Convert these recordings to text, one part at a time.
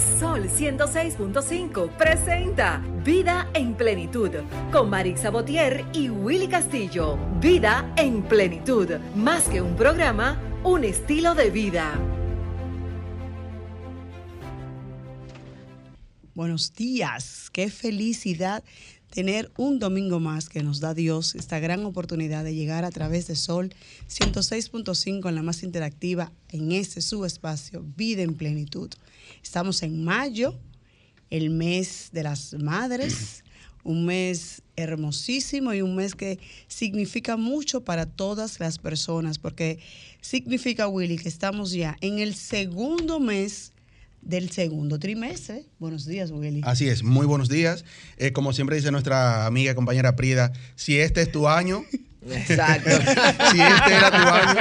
Sol 106.5 presenta Vida en Plenitud con Marix Sabotier y Willy Castillo. Vida en Plenitud, más que un programa, un estilo de vida. Buenos días, qué felicidad tener un domingo más que nos da Dios, esta gran oportunidad de llegar a través de Sol 106.5 en la más interactiva, en este subespacio, Vida en Plenitud. Estamos en mayo, el mes de las madres, un mes hermosísimo y un mes que significa mucho para todas las personas, porque significa, Willy, que estamos ya en el segundo mes del segundo trimestre. Buenos días, Willy. Así es, muy buenos días. Eh, como siempre dice nuestra amiga y compañera Prida, si este es tu año, Exacto. si este era tu año,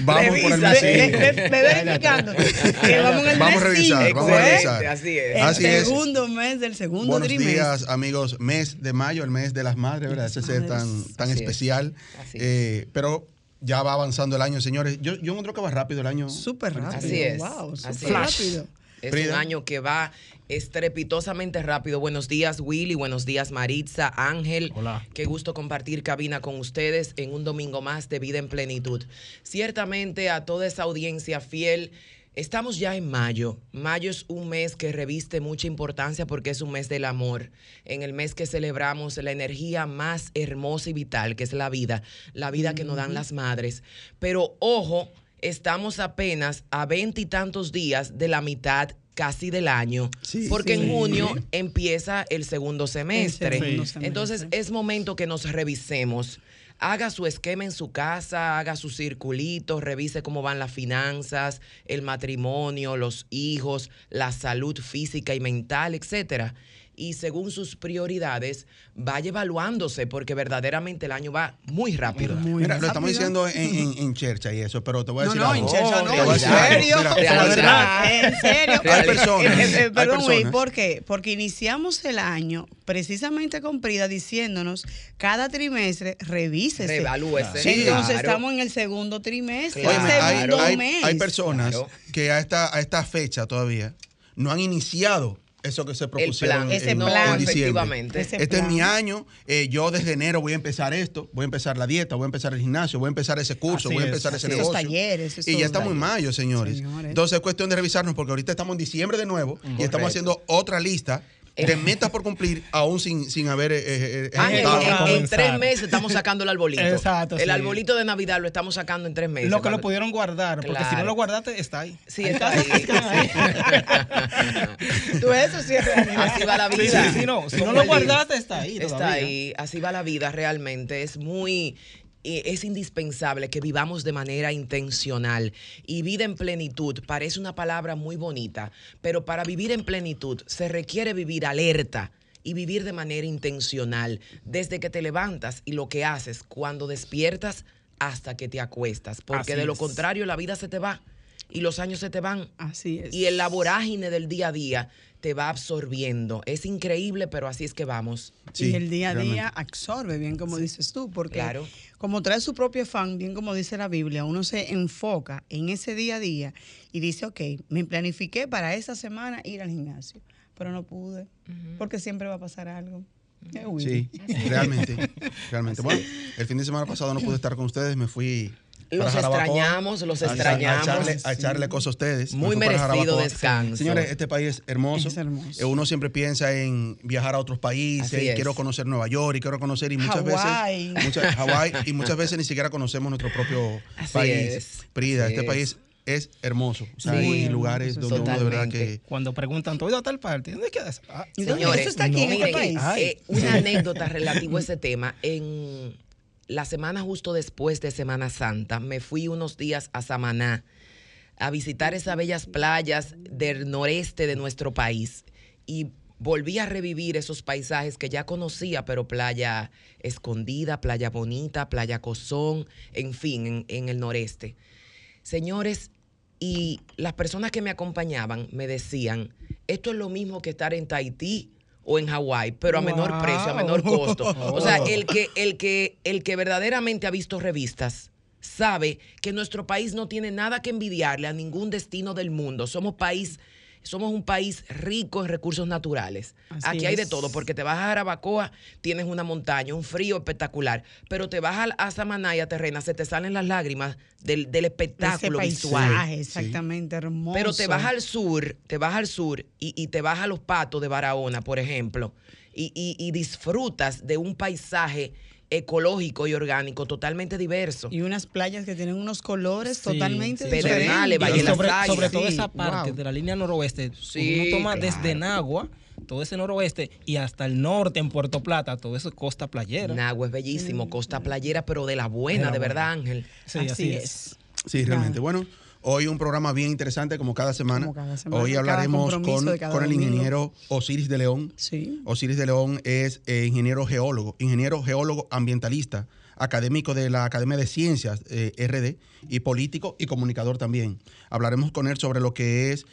vamos por el mes ve- ve verificando que vamos en el Vamos a revisar, cinco, vamos a ¿eh? revisar. Así es. El Así es. segundo mes del segundo Buenos trimestre. días, amigos. Mes de mayo, el mes de las madres, ¿verdad? Ese ser tan, tan Así es. especial. Así es. Eh, pero ya va avanzando el año, señores. Yo, yo encuentro que va rápido el año. Súper rápido. Así es. Wow, Así es. rápido. Es Frida. un año que va estrepitosamente rápido. Buenos días, Willy. Buenos días, Maritza, Ángel. Hola. Qué gusto compartir cabina con ustedes en un domingo más de vida en plenitud. Ciertamente a toda esa audiencia fiel. Estamos ya en mayo. Mayo es un mes que reviste mucha importancia porque es un mes del amor. En el mes que celebramos la energía más hermosa y vital, que es la vida, la vida que nos dan las madres. Pero ojo, estamos apenas a veintitantos días de la mitad casi del año, Sí, porque sí. en junio empieza el segundo semestre. El segundo semestre. Entonces es momento que nos revisemos. Haga su esquema en su casa, haga su circulito, revise cómo van las finanzas, el matrimonio, los hijos, la salud física y mental, etcétera. Y según sus prioridades, vaya evaluándose, porque verdaderamente el año va muy rápido. Muy Mira, lo estamos diciendo en, en, en chercha y eso, pero te voy a No, decir no, algo. en Chercha no, en serio. En serio. Hay personas, Eh, eh, perdón, personas. ¿por qué? Porque iniciamos el año precisamente con Prida diciéndonos cada trimestre revísese. Reevalúese. Sí. Entonces Claro. estamos en el segundo trimestre, Claro. Hay, segundo hay- mes. hay personas Claro. que a esta, a esta fecha todavía no han iniciado eso que se El propusieron plan, Ese en, plan. en diciembre. efectivamente. Ese Este es mi año, eh, yo desde enero voy a empezar esto, voy a empezar la dieta, voy a empezar el gimnasio, voy a empezar ese curso, Así voy a es, empezar ese negocio. Esos talleres, esos y ya estamos en mayo, señores. Señores. Entonces es cuestión de revisarnos porque ahorita estamos en diciembre de nuevo y estamos haciendo otra lista de metas por cumplir aún sin, sin haber eh, eh, Ángel, ejecutado. en- tres meses estamos sacando el arbolito. Exacto, El sí. arbolito de Navidad lo estamos sacando en tres meses. Lo que lo pudieron guardar, porque si no lo guardaste, está ahí. Sí, está ahí. sí. Tú eso sí es realidad. Así va la vida. sí, sí, no. Si no lo guardaste, está ahí. Está todavía. ahí. Así va la vida realmente. Es muy. Eh, Es indispensable que vivamos de manera intencional y vida en plenitud parece una palabra muy bonita, pero para vivir en plenitud se requiere vivir alerta y vivir de manera intencional desde que te levantas y lo que haces cuando despiertas hasta que te acuestas, porque Así de lo es. contrario la vida se te va y los años se te van Así es. y el la vorágine del día a día te va absorbiendo. Es increíble, pero así es que vamos. Sí, y el día a día absorbe, bien como dices tú, porque Claro. como trae su propio afán, bien como dice la Biblia, uno se enfoca en ese día a día y dice, ok, me planifiqué para esa semana ir al gimnasio, pero no pude, porque siempre va a pasar algo. Sí, realmente, realmente. Bueno, el fin de semana pasado no pude estar con ustedes, me fui Los extrañamos, los a- a extrañamos. echarle, a echarle cosas a ustedes. Muy merecido descanso. Señores, este país es hermoso. Es hermoso. Eh, Uno siempre piensa en viajar a otros países, y quiero conocer Nueva York y quiero conocer y muchas Hawái. veces muchas, Hawái y muchas veces ni siquiera conocemos nuestro propio Así país. es, Prida, así este es. país es hermoso. O sea, Sí. hay lugares hermoso, donde uno de verdad que Cuando preguntan, ¿tú has ido a tal parte? ¿Dónde quedas? Ah. Señores, ¿Eso está aquí en este país? eh, una anécdota relativa a ese tema. En la semana justo después de Semana Santa, me fui unos días a Samaná a visitar esas bellas playas del noreste de nuestro país y volví a revivir esos paisajes que ya conocía, pero playa escondida, playa bonita, playa cozón, en fin, en, en el noreste. Señores, y las personas que me acompañaban me decían, esto es lo mismo que estar en Tahití o en Hawái, pero a menor precio, a menor costo. O sea, el que, el que, el que verdaderamente ha visto revistas sabe que nuestro país no tiene nada que envidiarle a ningún destino del mundo. Somos país somos un país rico en recursos naturales. Así Aquí hay de todo, porque te vas a Jarabacoa, tienes una montaña, un frío espectacular, pero te vas a, a Samaná y a Terrena, se te salen las lágrimas del, del Ese espectáculo visual. paisaje, exactamente, hermoso. Pero te vas al sur, te vas al sur y, y te vas a los patos de Barahona, por ejemplo, y, y- y disfrutas de un paisaje ecológico y orgánico totalmente diverso. Y unas playas que tienen unos colores Sí, totalmente sí. diferentes. Pedernales, Valle sobre, sobre todo Sí, esa parte wow. de la línea noroeste, Sí, uno toma claro. desde Nagua, todo ese noroeste, y hasta el norte en Puerto Plata, todo eso es costa playera. Nagua es bellísimo, costa playera, pero de la buena, De verdad. Ángel. Sí, así, así es. es. Sí, realmente. Bueno, hoy un programa bien interesante como cada semana. Como cada semana, Hoy hablaremos con, el ingeniero Osiris de León. Sí. Osiris de León es eh, ingeniero geólogo, ingeniero geólogo ambientalista, académico de la Academia de Ciencias eh, RD y político y comunicador también. Hablaremos con él sobre lo que es,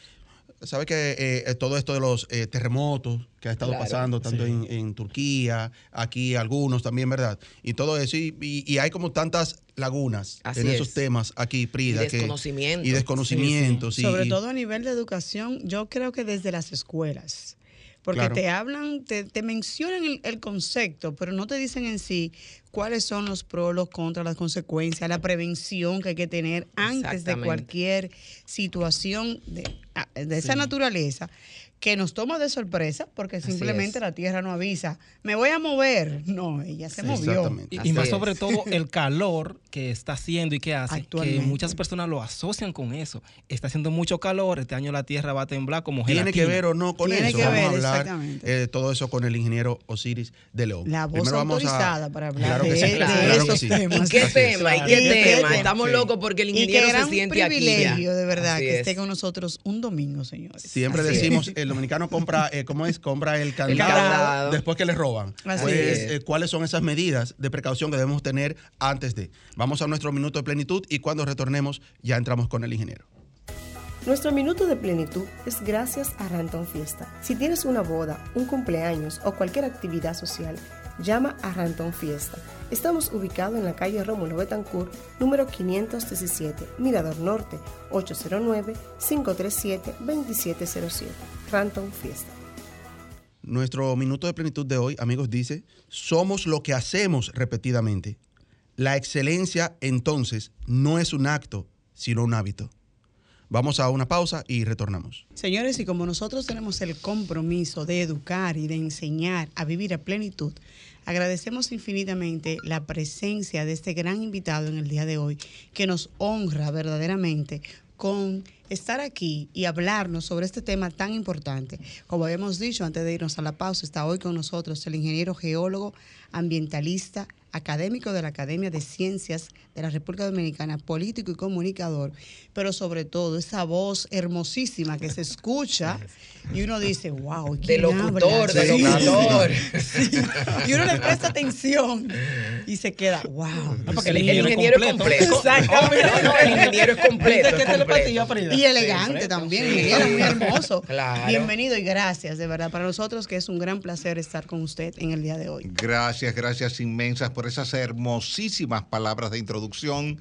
sabe que eh, todo esto de los eh, terremotos que ha estado Claro, pasando tanto sí. en, en Turquía, aquí algunos también, ¿verdad? Y todo eso y, y- y hay como tantas lagunas Así en esos es. temas aquí, Prida. Y que- desconocimiento. y desconocimientos. y- Sobre y- todo a nivel de educación, yo creo que desde las escuelas. Porque Claro. te hablan, te, te mencionan el, el concepto, pero no te dicen en sí cuáles son los pros, los contras, las consecuencias, la prevención que hay que tener antes de cualquier situación de, ah, de esa Sí. naturaleza que nos toma de sorpresa porque simplemente la tierra no avisa, me voy a mover. No, ella se Sí, movió. exactamente. Y, y más es. sobre todo el calor que está haciendo y que hace, que Actualmente. muchas personas lo asocian con eso. Está haciendo mucho calor, este año la tierra va a temblar como Tiene que ver o no con Tiene eso. que Vamos ver, a hablar exactamente. eh, todo eso con el ingeniero Osiris de León. La voz Primero vamos a- autorizada para hablar Claro que de, sí, de claro que esos sí. temas. ¿Y qué tema? ¿Y qué ¿Y tema? tema? Estamos Sí. locos porque el Y ingeniero se gran siente aquí. ya. privilegio, de verdad, Así que es. esté con nosotros un domingo, señores. Siempre Así decimos, el dominicano compra, eh, ¿cómo es? Compra el candado, candado. después que le roban. Así pues, es. eh, ¿cuáles son esas medidas de precaución que debemos tener antes de? Vamos a nuestro minuto de plenitud y cuando retornemos ya entramos con el ingeniero. Nuestro minuto de plenitud es gracias a Ranton Fiesta. Si tienes una boda, un cumpleaños o cualquier actividad social, llama a Ranton Fiesta. Estamos ubicados en la calle Rómulo Betancourt, número 517, Mirador Norte, 809-537-2707. Ranton Fiesta. Nuestro minuto de plenitud de hoy, amigos, dice, somos lo que hacemos repetidamente. La excelencia, entonces, no es un acto, sino un hábito. Vamos a una pausa y retornamos. Señores, y como nosotros tenemos el compromiso de educar y de enseñar a vivir a plenitud, agradecemos infinitamente la presencia de este gran invitado en el día de hoy, que nos honra verdaderamente con estar aquí y hablarnos sobre este tema tan importante. Como habíamos dicho antes de irnos a la pausa, está hoy con nosotros el ingeniero geólogo, ambientalista, académico de la Academia de Ciencias de la República Dominicana, político y comunicador, pero sobre todo esa voz hermosísima que se escucha y uno dice, wow, De ¿quién locutor, habla? de Sí. locutor. Y uno le presta atención y se queda, wow. Porque El el ingeniero es completo. el ingeniero es completo. Y elegante también, ingeniero, muy hermoso. Claro. Bienvenido y gracias, de verdad, para nosotros que es un gran placer estar con usted en el día de hoy. Gracias, gracias inmensas por esas hermosísimas palabras de introducción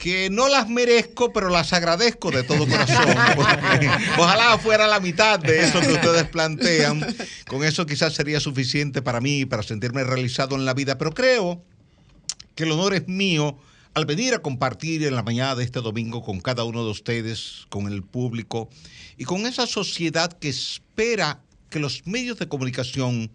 que no las merezco, pero las agradezco de todo corazón. ojalá fuera la mitad de eso que ustedes plantean. Con eso quizás sería suficiente para mí, para sentirme realizado en la vida. Pero creo que el honor es mío al venir a compartir en la mañana de este domingo con cada uno de ustedes, con el público y con esa sociedad que espera que los medios de comunicación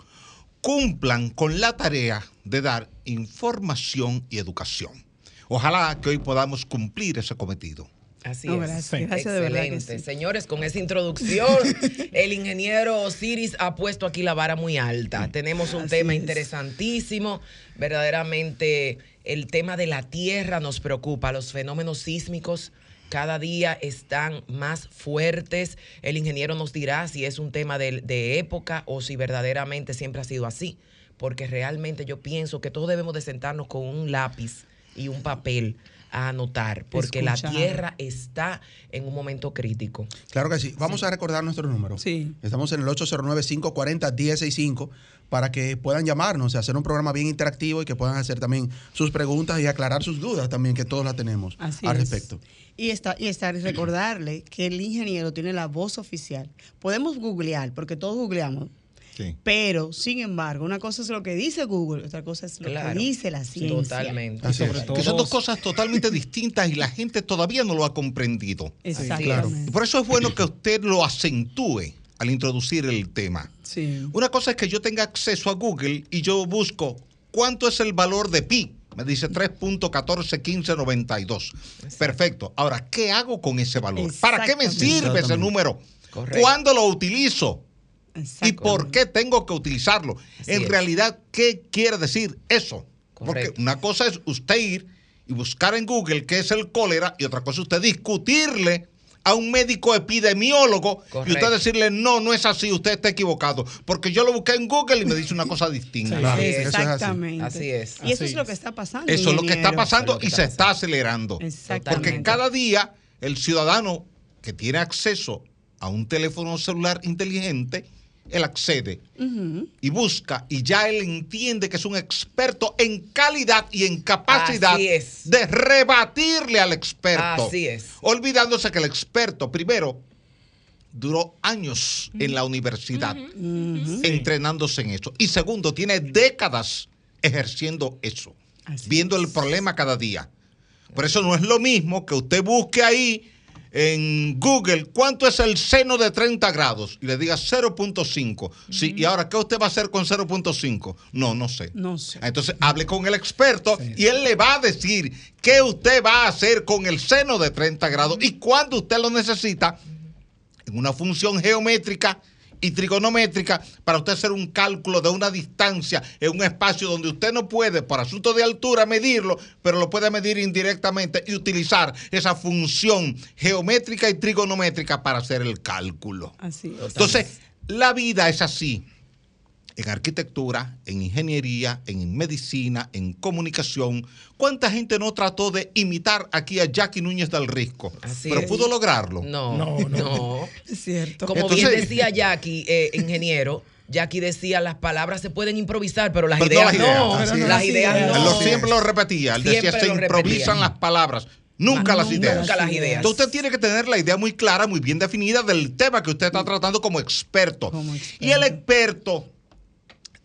cumplan con la tarea de dar información y educación. Ojalá que hoy podamos cumplir ese cometido. Así No, es. gracias, gracias de verdad que Excelente. sí. Señores, con esa introducción, el ingeniero Osiris ha puesto aquí la vara muy alta. Tenemos un Así tema es. interesantísimo. Verdaderamente, el tema de la tierra nos preocupa. Los fenómenos sísmicos cada día están más fuertes. El ingeniero nos dirá si es un tema de, de época o si verdaderamente siempre ha sido así. Porque realmente yo pienso que todos debemos de sentarnos con un lápiz y un papel a anotar, porque la tierra está en un momento crítico. Claro que sí. Vamos a recordar nuestro número. Sí. Estamos en el 809-540-1065 para que puedan llamarnos, hacer un programa bien interactivo y que puedan hacer también sus preguntas y aclarar sus dudas también, que todos las tenemos Así al es. respecto. Y está, y estar y recordarle que el ingeniero tiene la voz oficial. Podemos googlear, porque todos googleamos. Sí. Pero, sin embargo, una cosa es lo que dice Google, otra cosa es lo Claro. que dice la ciencia. Totalmente. Sobre es. todo, Que son dos cosas totalmente distintas y la gente todavía no lo ha comprendido. Exactamente. Y por eso es bueno que usted lo acentúe al introducir el tema. Sí. Una cosa es que yo tenga acceso a Google y yo busco cuánto es el valor de pi. Me dice 3.141592. Perfecto. Ahora, ¿qué hago con ese valor? ¿Para qué me sirve ese número? Correcto. ¿Cuándo lo utilizo? ¿Y por qué tengo que utilizarlo? Así en es. realidad, ¿qué quiere decir eso? Porque una cosa es usted ir y buscar en Google qué es el cólera y otra cosa es usted discutirle a un médico epidemiólogo y usted decirle, no, no es así, usted está equivocado. Porque yo lo busqué en Google y me dice una cosa distinta. Claro, eso es así. Exactamente. Así es. Y eso Así es lo es. que está pasando. Eso es lo que está pasando es y se está acelerando. Exactamente. Porque cada día el ciudadano que tiene acceso a un teléfono celular inteligente, él accede y busca y ya él entiende que es un experto en calidad y en capacidad de rebatirle al experto. Así es. Olvidándose que el experto primero duró años en la universidad entrenándose en eso y segundo tiene décadas ejerciendo eso, Así viendo el problema cada día. Por eso no es lo mismo que usted busque ahí en Google cuánto es el seno de 30 grados y le diga 0.5. Sí, y ahora, ¿qué usted va a hacer con 0.5? No, no sé. No sé. Entonces, hable con el experto y él le va a decir qué usted va a hacer con el seno de 30 grados y cuándo usted lo necesita en una función geométrica y trigonométrica para usted hacer un cálculo de una distancia en un espacio donde usted no puede, por asunto de altura, medirlo, pero lo puede medir indirectamente y utilizar esa función geométrica y trigonométrica para hacer el cálculo. Así es. Entonces, la vida es así. En arquitectura, en ingeniería, en medicina, en comunicación. ¿Cuánta gente no trató de imitar aquí a Jackie Núñez del Risco? Así pero es. pudo lograrlo. No, No, no. no. Es cierto. Como Entonces- bien decía Jackie, eh, ingeniero, Jackie decía, las palabras se pueden improvisar, pero las Pero no ideas las no. ideas. Es. Las ideas no. Él lo siempre lo repetía. Él decía, se improvisan repetía. las palabras, nunca las ideas. Nunca las ideas. Entonces usted tiene que tener la idea muy clara, muy bien definida del tema que usted está tratando como experto. Como experto. Y el experto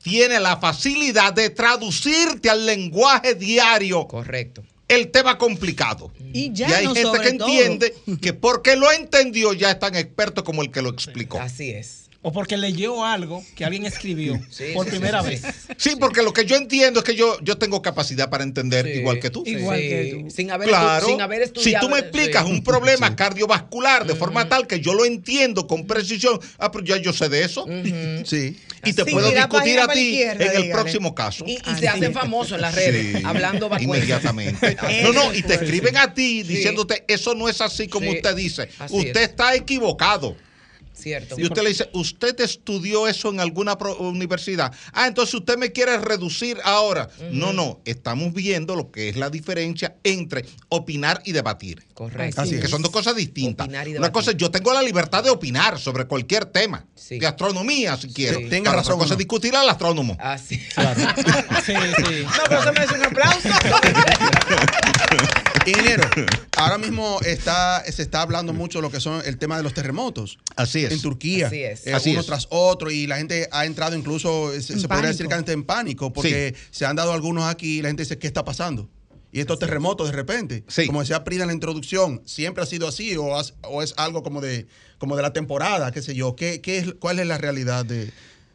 tiene la facilidad de traducirte al lenguaje diario Correcto. el tema complicado. Y ya y hay no gente que todo. entiende que porque lo entendió ya es tan experto como el que lo explicó. Así es. O porque leyó algo que alguien escribió Sí, por sí, primera sí, vez. Sí, porque lo que yo entiendo es que yo, yo tengo capacidad para entender Sí. igual que tú. Igual Sí. que tú. Sin haber, Claro. sin haber si estudiado. tú me explicas sí. un problema cardiovascular de forma tal que yo lo entiendo con precisión, ah, pero ya yo sé de eso. Sí. Y te Sí, puedo discutir a ti en el próximo caso. Y, se hacen es. famosos en las redes, Sí, hablando inmediatamente. No, no, y te escriben a ti diciéndote, eso no es así como usted dice. Así usted es. está equivocado. Cierto. y usted le dice, ¿usted estudió eso en alguna universidad? Ah, entonces usted me quiere reducir ahora. No, no, estamos viendo lo que es la diferencia entre opinar y debatir. Correcto. Así Que son dos cosas distintas. Opinar y Una cosa es, yo tengo la libertad de opinar sobre cualquier tema. Sí. De astronomía, si quiero. Sí. Tenga razón cosa es discutir al astrónomo. Así. Sí, sí. No, pero eso merece un aplauso. Ingeniero, ahora mismo está, se está hablando mucho de lo que son el tema de los terremotos. Así es. En Turquía. Así es. Eh, Así uno es. tras otro y la gente ha entrado incluso, se, En se podría decir que hasta en pánico porque se han dado algunos aquí y la gente dice, ¿qué está pasando? Y estos terremotos de repente, Sí. como decía Prida en la introducción, ¿siempre ha sido así o, has- o es algo como de, como de la temporada, qué sé yo? ¿Qué, qué es, ¿Cuál es la realidad de,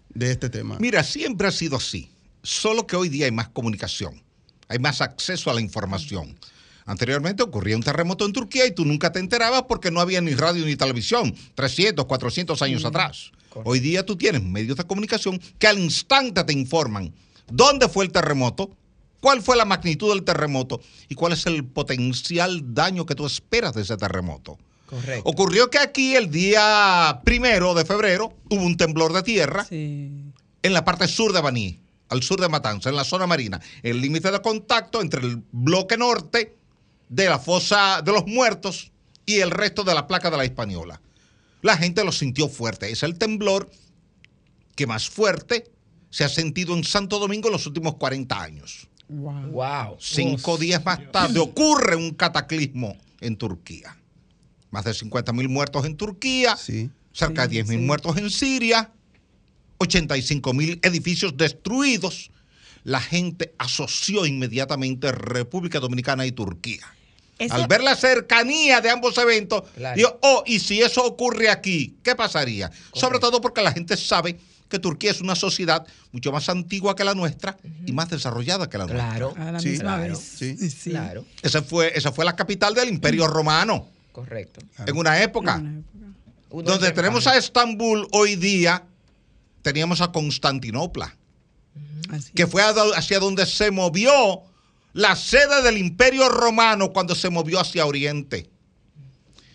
de este tema? Mira, siempre ha sido así. Solo que hoy día hay más comunicación. Hay más acceso a la información. Anteriormente ocurría un terremoto en Turquía y tú nunca te enterabas porque no había ni radio ni televisión, 300, 400 años atrás. Hoy día tú tienes medios de comunicación que al instante te informan dónde fue el terremoto, cuál fue la magnitud del terremoto y cuál es el potencial daño que tú esperas de ese terremoto. Correcto. Ocurrió que aquí el día primero de febrero hubo un temblor de tierra Sí. en la parte sur de Baní, al sur de Matanza, en la zona marina, el límite de contacto entre el bloque norte de la fosa de los muertos y el resto de la placa de la Hispaniola. La gente lo sintió fuerte. Es el temblor que más fuerte se ha sentido en Santo Domingo en los últimos 40 años. Wow. Wow. Cinco días más tarde ocurre un cataclismo en Turquía. Más de 50 mil muertos en Turquía, Sí. cerca de 10 mil muertos en Siria, 85 mil edificios destruidos. La gente asoció inmediatamente República Dominicana y Turquía. Al ver la cercanía de ambos eventos, Claro. digo, oh, y si eso ocurre aquí, ¿qué pasaría? Sobre todo porque la gente sabe que Turquía es una sociedad mucho más antigua que la nuestra y más desarrollada que la nuestra. Claro. A la Sí, misma claro. vez. Sí. Sí. Claro. Esa fue, esa fue la capital del Imperio Romano Correcto. en una época. En una época. Donde tenemos a Estambul hoy día, teníamos a Constantinopla, Así que es. fue hacia donde se movió la sede del Imperio Romano cuando se movió hacia Oriente.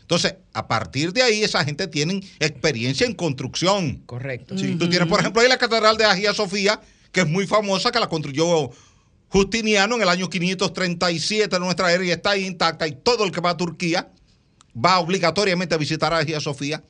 Entonces, a partir de ahí, esa gente tiene experiencia en construcción. Correcto. Tú tienes, por ejemplo, ahí la Catedral de Hagia Sofía, que es muy famosa, que la construyó Justiniano en el año 537 de nuestra era y está ahí intacta. Y todo el que va a Turquía va obligatoriamente a visitar a Hagia Sofía,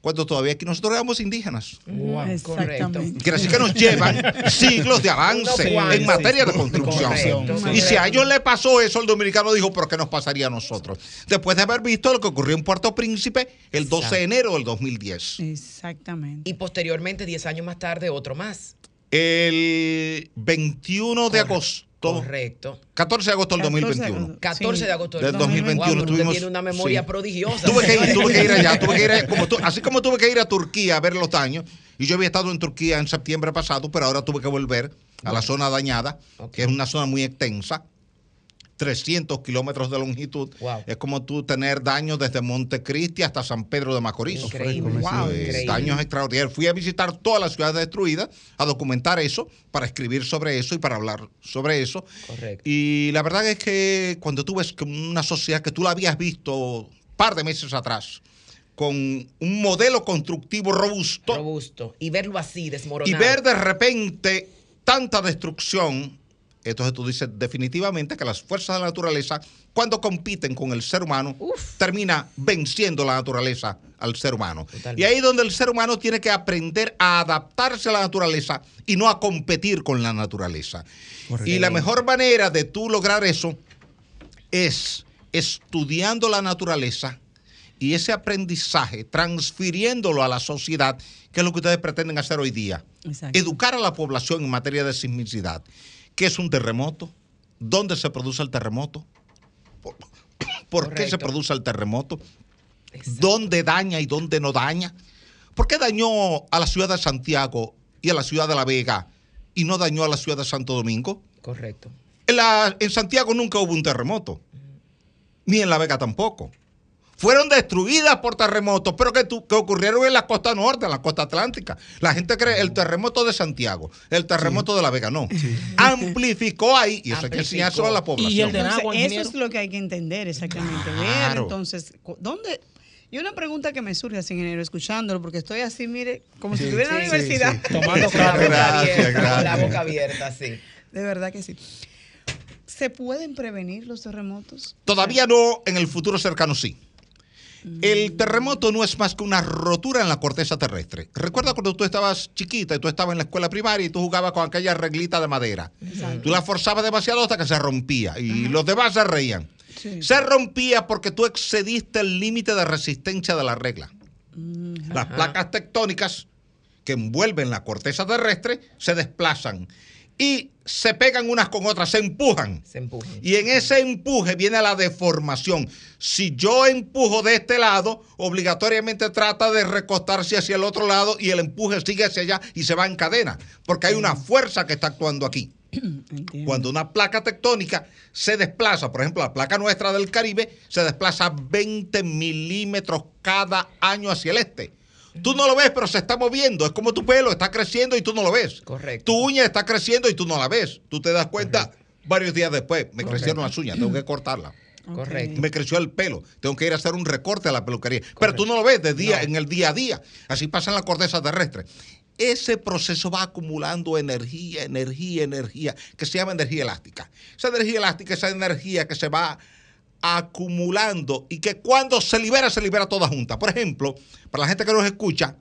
cuando todavía aquí nosotros éramos indígenas. Wow, correcto. Exactamente. Quiere decir que nos llevan siglos de avance en materia de construcción. Correcto, Y si a ellos le pasó eso, el dominicano dijo, ¿pero qué nos pasaría a nosotros? Después de haber visto lo que ocurrió en Puerto Príncipe el 12 de enero del 2010. Exactamente. Y posteriormente, 10 años más tarde, otro más. El 21 de agosto, Correcto. 14 de agosto del 14 de 2021. agosto. 14 Sí. de agosto Del 2021 Wow, tuvimos- tiene una memoria sí. prodigiosa. Tuve que ir, tuve que ir allá, tuve que ir a- como tú- así como tuve que ir a Turquía a ver los daños, y yo había estado en Turquía en septiembre pasado, pero ahora tuve que volver a la zona dañada, que es una zona muy extensa, 300 kilómetros de longitud. Wow. Es como tú tener daños desde Montecristi hasta San Pedro de Macorís. Increíble. Wow, increíble. daños extraordinarios. Fui a visitar todas las ciudades destruidas, a documentar eso, para escribir sobre eso y para hablar sobre eso. Correcto. Y la verdad es que cuando tú ves que una sociedad que tú la habías visto un par de meses atrás, con un modelo constructivo robusto, Robusto. Y verlo así, y desmoronado. ver de repente tanta destrucción, entonces tú dices definitivamente que las fuerzas de la naturaleza, cuando compiten con el ser humano, Uf. termina venciendo la naturaleza al ser humano. Totalmente. Y ahí es donde el ser humano tiene que aprender a adaptarse a la naturaleza y no a competir con la naturaleza. Y la mejor manera de tú lograr eso es estudiando la naturaleza y ese aprendizaje, transfiriéndolo a la sociedad, que es lo que ustedes pretenden hacer hoy día. Exacto. Educar a la población en materia de sismicidad. ¿Qué es un terremoto? ¿Dónde se produce el terremoto? ¿Por, por qué se produce el terremoto? Exacto. ¿Dónde daña y dónde no daña? ¿Por qué dañó a la ciudad de Santiago y a la ciudad de La Vega y no dañó a la ciudad de Santo Domingo? Correcto. En, la- en Santiago nunca hubo un terremoto, ni en La Vega tampoco. Fueron destruidas por terremotos, pero que, tu- que ocurrieron en la costa norte, en la costa atlántica. La gente cree el terremoto de Santiago, el terremoto de La Vega, no. Amplificó ahí, y eso hay que enseñárselo a la población. Y el de Entonces, eso es lo que hay que entender exactamente. Ver, Claro. entonces, ¿dónde? Y una pregunta que me surge así, ingeniero, escuchándolo, porque estoy así, mire, como si estuviera en la sí, universidad. sí. Tomando Con la claro. boca Gracias, abierta, con la boca abierta, sí. De verdad que sí. ¿Se pueden prevenir los terremotos? Todavía no, en el futuro cercano sí. El terremoto no es más que una rotura en la corteza terrestre. Recuerda cuando tú estabas chiquita y tú estabas en la escuela primaria y tú jugabas con aquella reglita de madera. Tú la forzabas demasiado hasta que se rompía y los demás se reían. Sí. Se rompía porque tú excediste el límite de resistencia de la regla. Las placas tectónicas que envuelven la corteza terrestre se desplazan y se pegan unas con otras, se empujan. Se empujan. Y en ese empuje viene la deformación. Si yo empujo de este lado, obligatoriamente trata de recostarse hacia el otro lado y el empuje sigue hacia allá y se va en cadena, porque hay una fuerza que está actuando aquí. Entiendo. Cuando una placa tectónica se desplaza, por ejemplo, la placa nuestra del Caribe se desplaza 20 milímetros cada año hacia el este. Tú no lo ves, pero se está moviendo. Es como tu pelo, está creciendo y tú no lo ves. Correcto. Tu uña está creciendo y tú no la ves. Tú te das cuenta varios días después. Me crecieron las uñas, tengo que cortarla. Correcto. Me creció el pelo, tengo que ir a hacer un recorte a la peluquería. Pero tú no lo ves de día, No. en el día a día. Así pasa en la corteza terrestre. Ese proceso va acumulando energía, energía, energía, que se llama energía elástica. Esa energía elástica, esa energía que se va acumulando y que cuando se libera, se libera toda junta. Por ejemplo, para la gente que nos escucha,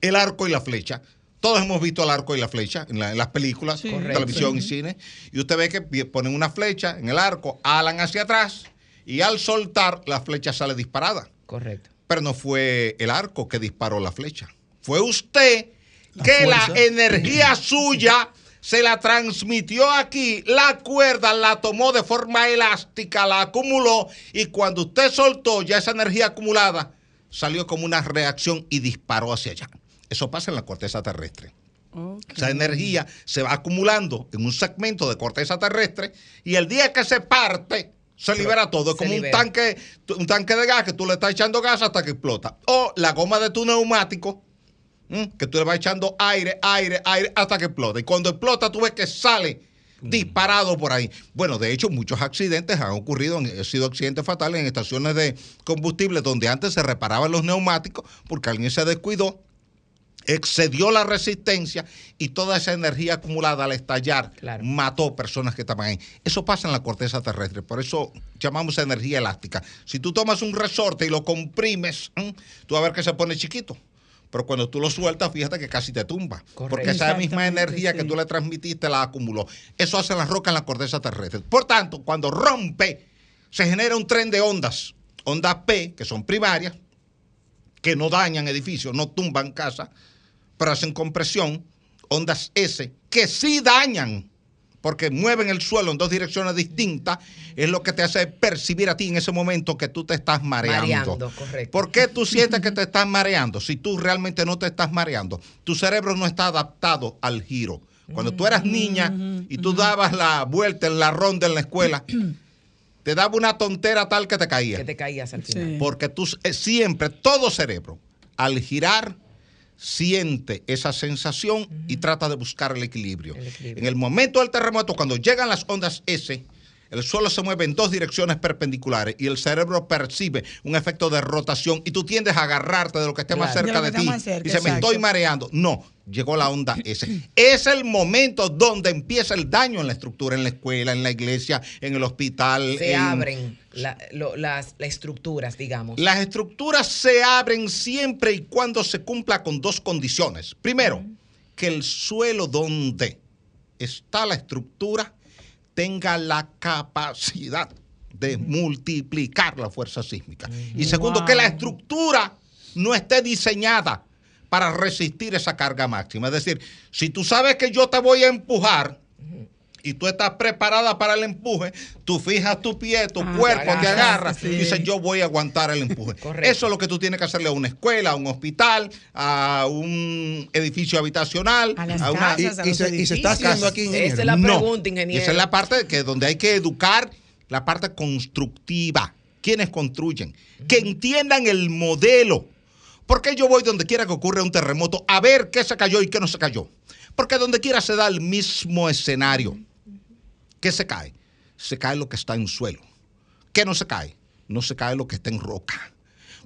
el arco y la flecha. Todos hemos visto el arco y la flecha en, la- en las películas, Sí. televisión y cine. Y usted ve que ponen una flecha en el arco, alan hacia atrás y al soltar la flecha sale disparada. Correcto. Pero no fue el arco que disparó la flecha. Fue usted La que la energía suya se la transmitió aquí, la cuerda la tomó de forma elástica, la acumuló y cuando usted soltó ya esa energía acumulada salió como una reacción y disparó hacia allá. Eso pasa en la corteza terrestre. Esa energía se va acumulando en un segmento de corteza terrestre y el día que se parte, se libera todo. Es como un tanque, un tanque de gas que tú le estás echando gas hasta que explota. O la goma de tu neumático. Que tú le vas echando aire, aire, aire hasta que explota. Y cuando explota, tú ves que sale disparado por ahí. Bueno, de hecho, muchos accidentes han ocurrido, han sido accidentes fatales en estaciones de combustible donde antes se reparaban los neumáticos porque alguien se descuidó excedió la resistencia y toda esa energía acumulada al estallar Claro. mató personas que estaban ahí. Eso pasa en la corteza terrestre, por eso llamamos energía elástica. Si tú tomas un resorte y lo comprimes, tú vas a ver que se pone chiquito. Pero cuando tú lo sueltas, fíjate que casi te tumba. Correcto. Porque esa misma energía que tú le transmitiste la acumuló. Eso hace la roca en la corteza terrestre. Por tanto, cuando rompe, se genera un tren de ondas. Ondas P, que son primarias, que no dañan edificios, no tumban casas, pero hacen compresión, ondas S, que sí dañan, porque mueven el suelo en dos direcciones distintas, es lo que te hace percibir a ti en ese momento que tú te estás mareando. Mareando, correcto. ¿Por qué tú sientes que te estás mareando? Si tú realmente no te estás mareando, tu cerebro no está adaptado al giro. Cuando tú eras niña y tú dabas la vuelta en la ronda en la escuela, te daba una tontera tal que te caía. Que te caías al Sí. final. Porque tú eh, siempre, todo cerebro, al girar, siente esa sensación y trata de buscar el equilibrio. El equilibrio. En el momento del terremoto, cuando llegan las ondas S, el suelo se mueve en dos direcciones perpendiculares y el cerebro percibe un efecto de rotación y tú tiendes a agarrarte de lo que esté más cerca De ti cerca, y se me estoy mareando. No, llegó la onda S. Es el momento donde empieza el daño en la estructura, en la escuela, en la iglesia, en el hospital. Se en- abren la- lo- las, las estructuras, digamos. las estructuras se abren siempre y cuando se cumpla con dos condiciones. Primero, que el suelo donde está la estructura tenga la capacidad de multiplicar la fuerza sísmica. Y segundo, que la estructura no esté diseñada para resistir esa carga máxima. Es decir, si tú sabes que yo te voy a empujar, y tú estás preparada para el empuje, tú fijas tu pie, tu Ah, cuerpo, te sí. y dices, yo voy a aguantar el empuje. Correcto. Eso es lo que tú tienes que hacerle a una escuela, a un hospital, a un edificio habitacional. A las una- casas, a y los se- y se está haciendo aquí, ingeniero. Esa es la No. pregunta, ingeniero. Esa es la parte que donde hay que educar la parte constructiva. ¿Quiénes construyen? Que entiendan el modelo. ¿Por qué yo voy donde quiera que ocurra un terremoto a ver qué se cayó y qué no se cayó? Porque donde quiera se da el mismo escenario. ¿Qué se cae? Se cae lo que está en suelo. ¿Qué no se cae? No se cae lo que está en roca.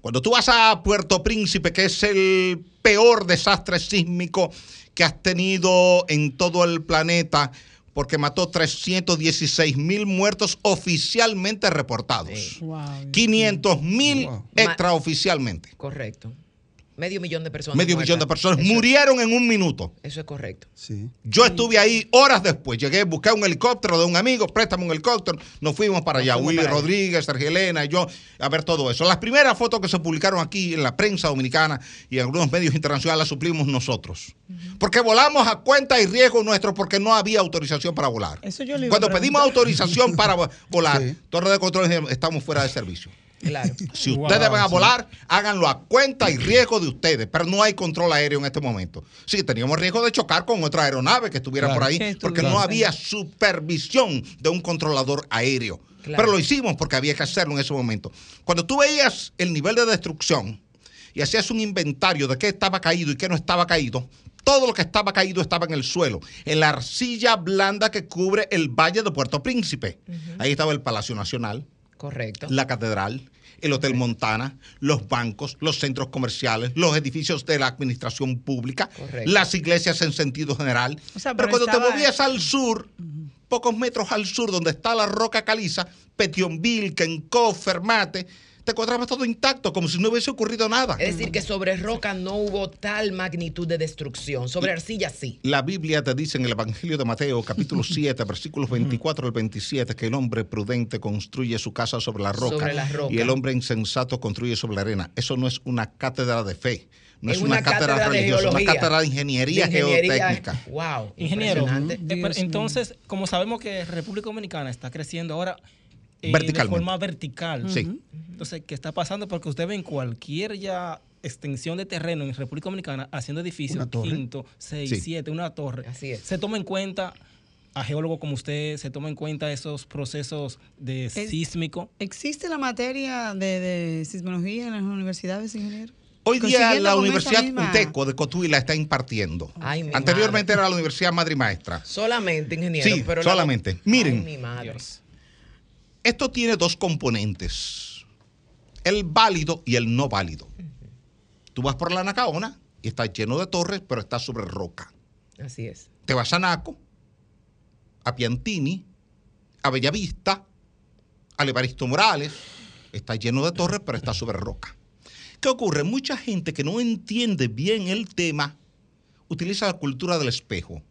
Cuando tú vas a Puerto Príncipe, que es el peor desastre sísmico que has tenido en todo el planeta, porque mató 316 mil muertos oficialmente reportados. Sí. Wow. 500 mil Wow. extraoficialmente. Correcto. Medio millón de personas. Medio millón de personas Eso- murieron en un minuto. Eso es correcto. Sí. Yo estuve ahí horas después. Llegué, busqué un helicóptero de un amigo, préstame un helicóptero. Nos fuimos para Nos allá. fuimos Willy para. Rodríguez, Sergio Elena y yo, a ver todo eso. Las primeras fotos que se publicaron aquí en la prensa dominicana y en algunos medios internacionales las suplimos nosotros. Porque volamos a cuenta y riesgo nuestro porque no había autorización para volar. Eso yo le Cuando pedimos autorización para vo- volar, Sí. Torre de Control estamos fuera de servicio. Claro. Si Wow, ustedes van a sí. volar, háganlo a cuenta y riesgo de ustedes, pero no hay control aéreo en este momento. Sí, teníamos riesgo de chocar con otra aeronave que estuviera Claro. por ahí, Que porque no había supervisión de un controlador aéreo. Claro. Pero lo hicimos porque había que hacerlo en ese momento. Cuando tú veías el nivel de destrucción y hacías un inventario de qué estaba caído y qué no estaba caído, todo lo que estaba caído estaba en el suelo, en la arcilla blanda que cubre el valle de Puerto Príncipe. Ahí estaba el Palacio Nacional, Correcto. la catedral, el Hotel Montana, los bancos, los centros comerciales, los edificios de la administración pública, Correcto. las iglesias en sentido general. O sea, pero pero cuando te movías al sur, pocos metros al sur, donde está la roca caliza, Petionville, Kenkov, Fermate, te encontrabas todo intacto, como si no hubiese ocurrido nada. Es decir, que sobre roca no hubo tal magnitud de destrucción. Sobre arcilla sí. La Biblia te dice en el Evangelio de Mateo, capítulo 7, versículos 24 al 27, que el hombre prudente construye su casa sobre la roca, Sobre la roca. y el hombre insensato construye sobre la arena. Eso no es una cátedra de fe, no es, Es una, una cátedra, religiosa, es una cátedra de ingeniería, De ingeniería. geotécnica. Wow. Ingeniero, eh, entonces, como sabemos que República Dominicana está creciendo ahora de Verticalmente. forma vertical. Sí. Entonces, ¿qué está pasando? Porque usted ve en cualquier ya extensión de terreno en República Dominicana haciendo edificios, Una torre. quinto, seis, Sí. siete, una torre. Así es. Se toma en cuenta a geólogos como usted, se toma en cuenta esos procesos de sísmico. ¿Existe la materia de, de sismología en las universidades, ingeniero? Hoy día la Universidad UTECO de Cotuí la está impartiendo. Ay, mi Anteriormente madre. era la Universidad Madre y Maestra. Solamente, ingeniero. Sí, pero la- solamente. Miren. Ay, mi madre. Esto tiene dos componentes, el válido y el no válido. Tú vas por la Nacaona y está lleno de torres, pero está sobre roca. Así es. Te vas a Naco, a Piantini, a Bellavista, a Evaristo Morales, está lleno de torres, pero está sobre roca. ¿Qué ocurre? Mucha gente que no entiende bien el tema utiliza la cultura del espejo.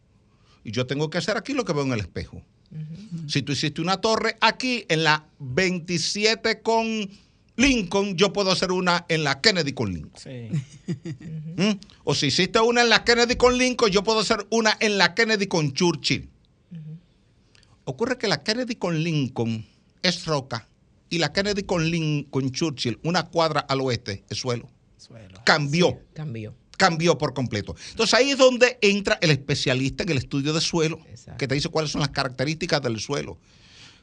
Y yo tengo que hacer aquí lo que veo en el espejo. Si tú hiciste una torre aquí en la 27 con Lincoln, yo puedo hacer una en la Kennedy con Lincoln. Sí. ¿Mm? O si hiciste una en la Kennedy con Lincoln, yo puedo hacer una en la Kennedy con Churchill. Ocurre que la Kennedy con Lincoln es roca y la Kennedy con Lincoln Churchill, una cuadra al oeste, es suelo. Suelo. Cambió, Cambió. Cambió por completo. Entonces ahí es donde entra el especialista en el estudio de suelo, Exacto. que te dice cuáles son las características del suelo.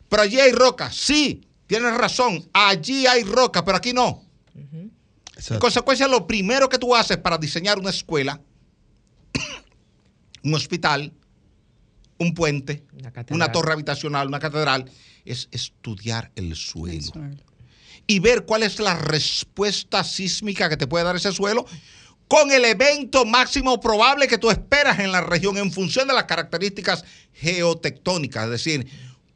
Pero allí hay roca, sí, tienes razón, allí hay roca, pero aquí no. En consecuencia, lo primero que tú haces para diseñar una escuela, un hospital, un puente, Una torre habitacional, una catedral, es estudiar el suelo El suelo. y ver cuál es la respuesta sísmica que te puede dar ese suelo con el evento máximo probable que tú esperas en la región en función de las características geotectónicas, es decir,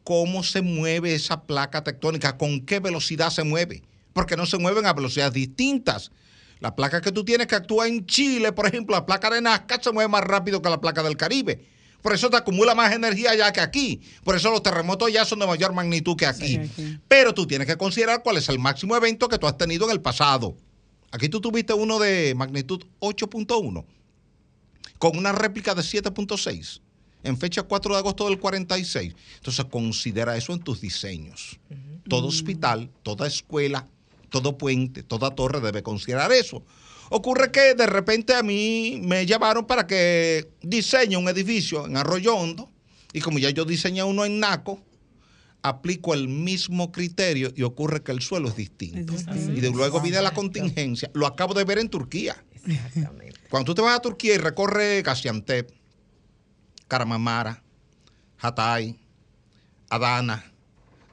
cómo se mueve esa placa tectónica, con qué velocidad se mueve, porque no se mueven a velocidades distintas. La placa que tú tienes que actúa en Chile, por ejemplo, la placa de Nazca se mueve más rápido que la placa del Caribe. Por eso te acumula más energía allá que aquí. Por eso los terremotos allá son de mayor magnitud que aquí. Sí, aquí. Pero tú tienes que considerar cuál es el máximo evento que tú has tenido en el pasado. Aquí tú tuviste uno de magnitud 8.1 con una réplica de 7.6 en fecha 4 de agosto del 46. Entonces considera eso en tus diseños. Todo hospital, toda escuela, todo puente, toda torre debe considerar eso. Ocurre que de repente a mí me llamaron para que diseñe un edificio en Arroyo Hondo y como ya yo diseñé uno en Naco, aplico el mismo criterio y ocurre que el suelo es distinto. Es distinto. Y de luego viene la contingencia. Lo acabo de ver en Turquía. Exactamente. Cuando tú te vas a Turquía y recorres Gaziantep, Karamamara, Hatay, Adana,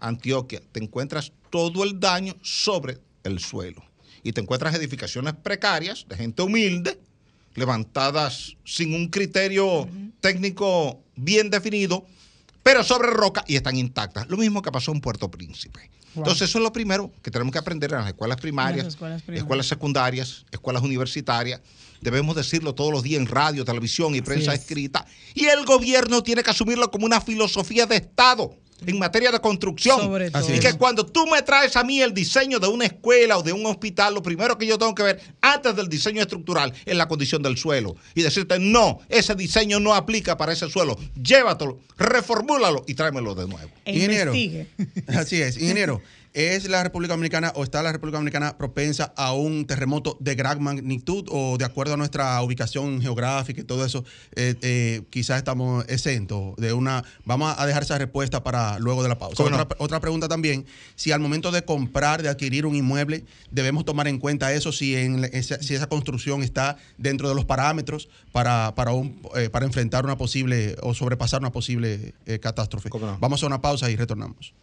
Antioquia, te encuentras todo el daño sobre el suelo. Y te encuentras edificaciones precarias de gente humilde, levantadas sin un criterio técnico bien definido, pero sobre roca y están intactas. Lo mismo que pasó en Puerto Príncipe. Entonces, eso es lo primero que tenemos que aprender en las escuelas primarias, Las escuelas primarias. escuelas secundarias, escuelas universitarias. Debemos decirlo todos los días en radio, televisión y prensa es. escrita. Y el gobierno tiene que asumirlo como una filosofía de Estado en materia de construcción. Sobre Así todo. Y que cuando tú me traes a mí el diseño de una escuela o de un hospital, lo primero que yo tengo que ver antes del diseño estructural es la condición del suelo. Y decirte, no, ese diseño no aplica para ese suelo. Llévatelo, reformúlalo y tráemelo de nuevo. E Ingeniero. investigue. Así es, ingeniero. ¿Es la República Dominicana o está la República Dominicana propensa a un terremoto de gran magnitud o de acuerdo a nuestra ubicación geográfica y todo eso, eh, eh, quizás estamos exentos de una... Vamos a dejar esa respuesta para luego de la pausa. Otra, pregunta también, si al momento de comprar, de adquirir un inmueble, debemos tomar en cuenta eso, si, en esa, si esa construcción está dentro de los parámetros para, para, un, eh, para enfrentar una posible o sobrepasar una posible catástrofe. Vamos a una pausa y retornamos.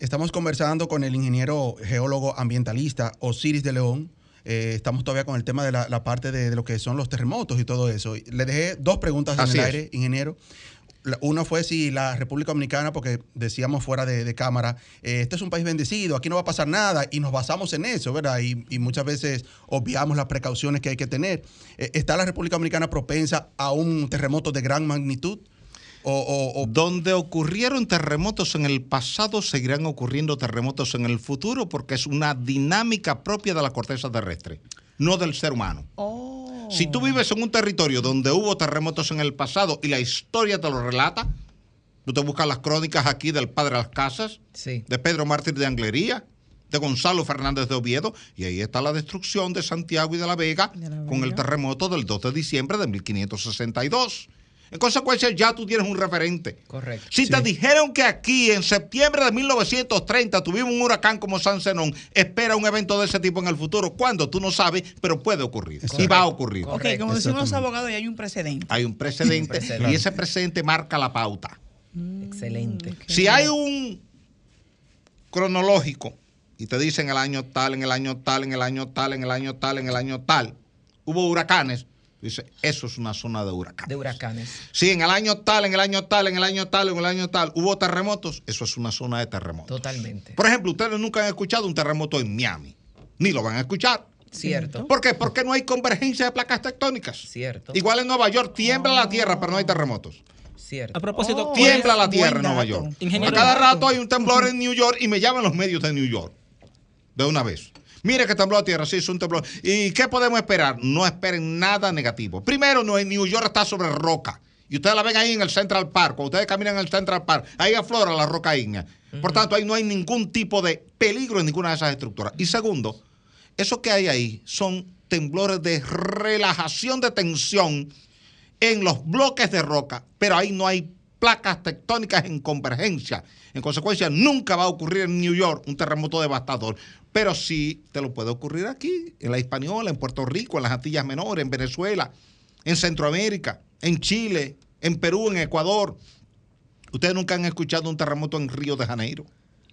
Estamos conversando con el ingeniero geólogo ambientalista Osiris de León. Eh, estamos todavía con el tema de la, la parte de, de lo que son los terremotos y todo eso. Le dejé dos preguntas Así en el es. aire, ingeniero. La- Uno fue si la República Dominicana, porque decíamos fuera de, de cámara, eh, este es un país bendecido, aquí no va a pasar nada, y nos basamos en eso, ¿verdad? Y, y muchas veces obviamos las precauciones que hay que tener. Eh, ¿Está la República Dominicana propensa a un terremoto de gran magnitud? O, o- o- Donde ocurrieron terremotos en el pasado, seguirán ocurriendo terremotos en el futuro porque es una dinámica propia de la corteza terrestre, no del ser humano. Si tú vives en un territorio donde hubo terremotos en el pasado y la historia te lo relata, tú te buscas las crónicas aquí del padre de las casas, Sí. de Pedro Mártir de Anglería, de Gonzalo Fernández de Oviedo, y ahí está la destrucción de Santiago y de la Vega De la con el Vega. terremoto del 2 de diciembre de 1562. En consecuencia, ya tú tienes un referente. Correcto. Si te dijeron que aquí en septiembre de 1930 tuvimos un huracán como San Zenón, espera un evento de ese tipo en el futuro. ¿Cuándo? Tú no sabes, pero puede ocurrir. Y va a ocurrir. Ok, Correcto. como decimos los abogados, ya hay un precedente. Hay un precedente, precedente. y ese precedente marca la pauta. Excelente. Si hay un cronológico y te dicen el año tal, en el año tal, en el año tal, en el año tal, en el año tal, hubo huracanes, dice, eso es una zona de huracanes. De huracanes. Si en el año tal, en el año tal, en el año tal, en el año tal, hubo terremotos, eso es una zona de terremotos. Totalmente. Por ejemplo, ustedes nunca han escuchado un terremoto en Miami, ni lo van a escuchar. Cierto. ¿Por qué? Porque no hay convergencia de placas tectónicas. Cierto. Igual en Nueva York tiembla la tierra, pero no hay terremotos. Cierto. A propósito, Oh, Tiembla la tierra en Nueva. York. Ingeniero. A cada rato hay un temblor en New York y me llaman los medios de New York. De una vez. Mire que tembló la tierra, sí, es un temblor. ¿Y qué podemos esperar? No esperen nada negativo. Primero, New York está sobre roca. Y ustedes la ven ahí en el Central Park. Cuando ustedes caminan en el Central Park, ahí aflora la roca ígnea. Por tanto, ahí no hay ningún tipo de peligro en ninguna de esas estructuras. Y segundo, eso que hay ahí son temblores de relajación de tensión en los bloques de roca, pero ahí no hay placas tectónicas en convergencia. En consecuencia, nunca va a ocurrir en New York un terremoto devastador, pero sí te lo puede ocurrir aquí, en la Hispaniola, en Puerto Rico, en las Antillas Menores, en Venezuela, en Centroamérica, en Chile, en Perú, en Ecuador. Ustedes nunca han escuchado un terremoto en Río de Janeiro,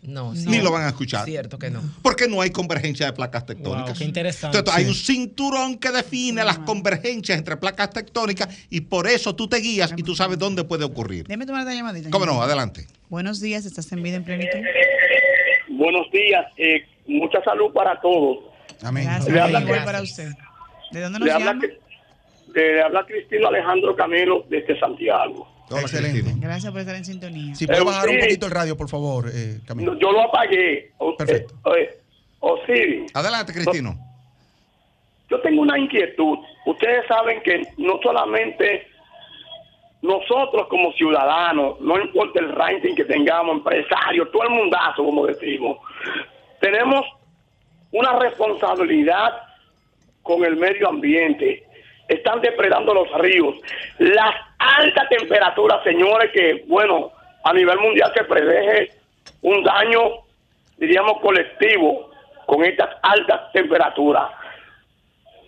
No, ni lo van a escuchar. Cierto que no. Porque no hay convergencia de placas tectónicas. Wow, qué interesante. Entonces, hay un cinturón que define las convergencias entre placas tectónicas y por eso tú te guías y tú sabes dónde puede ocurrir. Déjame tomar esta llamadita. ¿Cómo no? Adelante. Buenos días, estás en vida en plenitud. Buenos días, eh, mucha salud para todos. amén. Gracias, Le habla- igual Gracias. para usted. ¿De dónde nos Le habla, llama? le habla Cristina Alejandro Camilo desde Santiago. Hola, Excelente. Cristina. Gracias por estar en sintonía. Si puede Eh, bajar un poquito el radio, por favor, eh, Camilo. No, Yo lo apagué. O- Perfecto. eh, eh, Adelante, Cristino. yo tengo una inquietud. Ustedes saben que no solamente nosotros como ciudadanos, no importa el ranking que tengamos, empresarios, todo el mundazo, como decimos, tenemos una responsabilidad con el medio ambiente. Están depredando los ríos. Las altas temperaturas, señores, que, bueno, a nivel mundial se preveje un daño, diríamos, colectivo con estas altas temperaturas.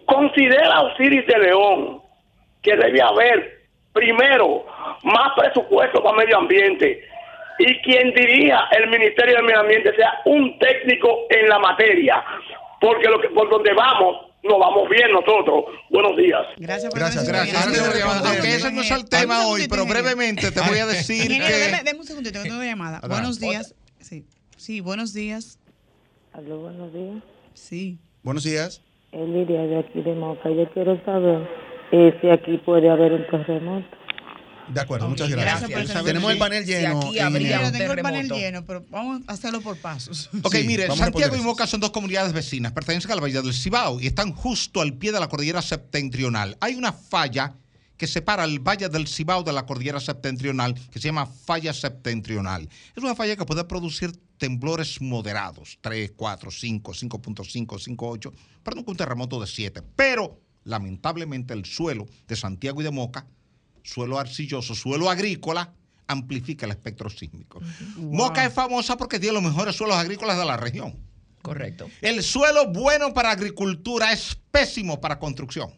Considera Osiris de León que debe haber, primero, más presupuesto para medio ambiente y quien dirija el Ministerio del Medio Ambiente sea un técnico en la materia, porque lo que por donde vamos, nos vamos bien nosotros. Buenos días. Gracias por Gracias, Gracias. Aunque ese no es el tema hoy, pero brevemente te voy a decir que... deme un segundito, tengo una llamada. Buenos días. Sí, sí, buenos días. Aló, buenos días. Sí. Buenos días. Es Lidia de aquí de Moca. Yo quiero saber eh, si aquí puede haber un terremoto. De acuerdo, muchas Gracias gracias. por estar Tenemos el panel Si lleno. aquí habría un tengo el panel lleno, pero vamos a hacerlo por pasos. Ok, Sí, mire, Santiago y Moca son dos comunidades vecinas, pertenecen a la Bahía del Cibao y están justo al pie de la cordillera septentrional. Hay una falla que separa el Valle del Cibao de la cordillera septentrional, que se llama falla septentrional. Es una falla que puede producir temblores moderados, 3, 4, 5, 5.5, 5.8, pero nunca un terremoto de 7. Pero, lamentablemente, el suelo de Santiago y de Moca, suelo arcilloso, suelo agrícola, amplifica el espectro sísmico. Moca es famosa porque tiene los mejores suelos agrícolas de la región. Correcto. El suelo bueno para agricultura es pésimo para construcción.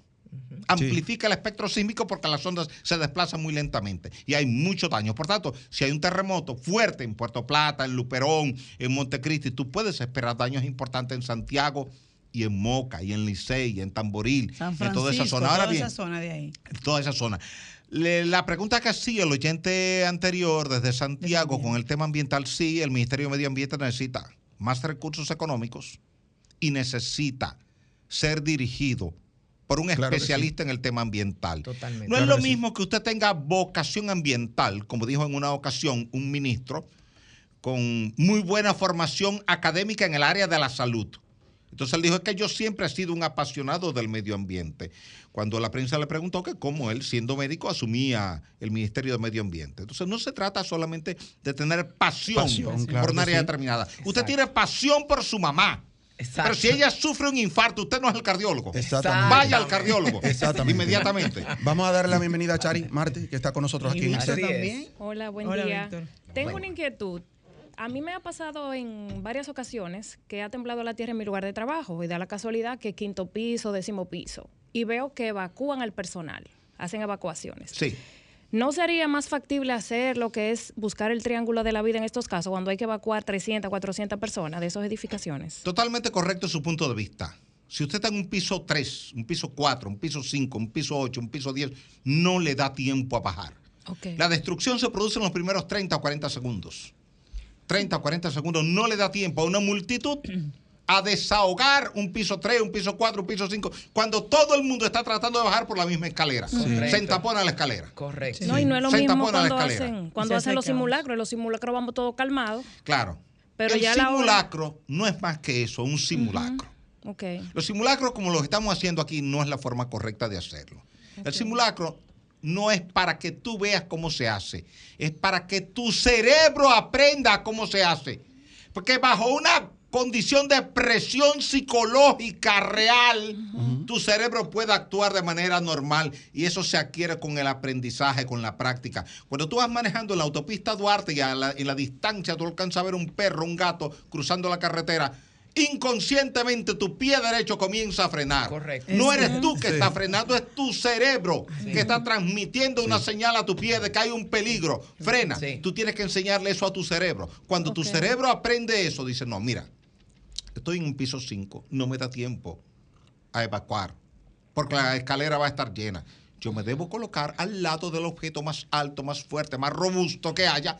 Amplifica el espectro sísmico porque las ondas se desplazan muy lentamente y hay mucho daño. Por tanto, si hay un terremoto fuerte en Puerto Plata, en Luperón, en Montecristi, tú puedes esperar daños importantes en Santiago y en Moca, y en Licey, y en Tamboril, San en toda esa zona. Ahora toda bien, esa zona de ahí. toda esa zona. Le- la pregunta que hacía el oyente anterior desde Santiago con el tema ambiental, sí, el Ministerio de Medio Ambiente necesita más recursos económicos y necesita ser dirigido por un Claro especialista en el tema ambiental. Totalmente. No es lo que sí. mismo que usted tenga vocación ambiental, como dijo en una ocasión un ministro, con muy buena formación académica en el área de la salud. Entonces él dijo, es que yo siempre he sido un apasionado del medio ambiente. Cuando la prensa le preguntó que cómo él, siendo médico, asumía el Ministerio de Medio Ambiente. Entonces no se trata solamente de tener pasión, Pasión, claro por un que área sí. determinada. Usted tiene pasión por su mamá. Exacto. Pero si ella sufre un infarto, usted no es el cardiólogo. Exactamente. Vaya al cardiólogo. Exactamente. Inmediatamente. Vamos a darle la bienvenida a Chari Marte, que está con nosotros aquí en. Hola, buen Hola, día. Víctor. Tengo una inquietud. A mí me ha pasado en varias ocasiones que ha temblado la tierra en mi lugar de trabajo y da la casualidad que quinto piso, décimo piso. Y veo que evacúan al personal, hacen evacuaciones. Sí. ¿No sería más factible hacer lo que es buscar el triángulo de la vida en estos casos, cuando hay que evacuar 300, 400 personas de esas edificaciones? Totalmente correcto su punto de vista. Si usted está en un piso 3, un piso 4, un piso 5, un piso 8, un piso 10, no le da tiempo a bajar. Ok. La destrucción se produce en los primeros 30 o 40 segundos. 30 o 40 segundos no le da tiempo a una multitud a desahogar un piso 3, un piso 4, un piso 5, cuando todo el mundo está tratando de bajar por la misma escalera. Se entapona la escala. Correcto. No, y no es lo Se mismo cuando escalera. hacen, cuando hacen los simulacros. Los simulacros vamos todos calmados. Claro. Pero el ya la hora- simulacro no es más que eso, un simulacro. Ok. Los simulacros, como los estamos haciendo aquí, no es la forma correcta de hacerlo. El simulacro no es para que tú veas cómo se hace, es para que tu cerebro aprenda cómo se hace. Porque bajo una condición de presión psicológica real, tu cerebro puede actuar de manera normal y eso se adquiere con el aprendizaje, con la práctica. Cuando tú vas manejando en la autopista Duarte y a la- en la distancia tú alcanzas a ver un perro, un gato cruzando la carretera, inconscientemente tu pie derecho comienza a frenar. Correcto. No eres tú que Sí. estás frenando, es tu cerebro Sí. que está transmitiendo una señal a tu pie de que hay un peligro. Frena. Sí. Tú tienes que enseñarle eso a tu cerebro. Cuando tu cerebro aprende eso, dice, no, mira, estoy en un piso 5, no me da tiempo a evacuar, porque la escalera va a estar llena. Yo me debo colocar al lado del objeto más alto, más fuerte, más robusto que haya,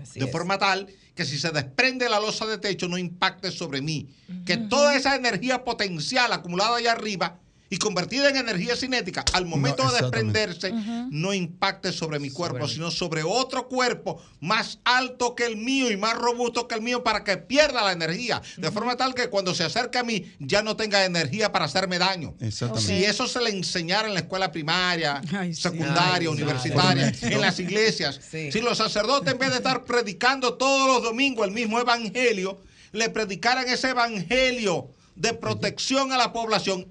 Así de es. forma tal que si se desprende la losa de techo no impacte sobre mí. Que toda esa energía potencial acumulada allá arriba y convertida en energía cinética, al momento de desprenderse, no impacte sobre mi cuerpo, Sobre mí. sino sobre otro cuerpo más alto que el mío y más robusto que el mío para que pierda la energía. De forma tal que cuando se acerque a mí ya no tenga energía para hacerme daño. Exactamente. Si eso se le enseñara en la escuela primaria, Ay, sí. secundaria, Ay, universitaria, en las iglesias, Sí. si los sacerdotes en vez de estar predicando todos los domingos el mismo evangelio, le predicaran ese evangelio de protección a la población,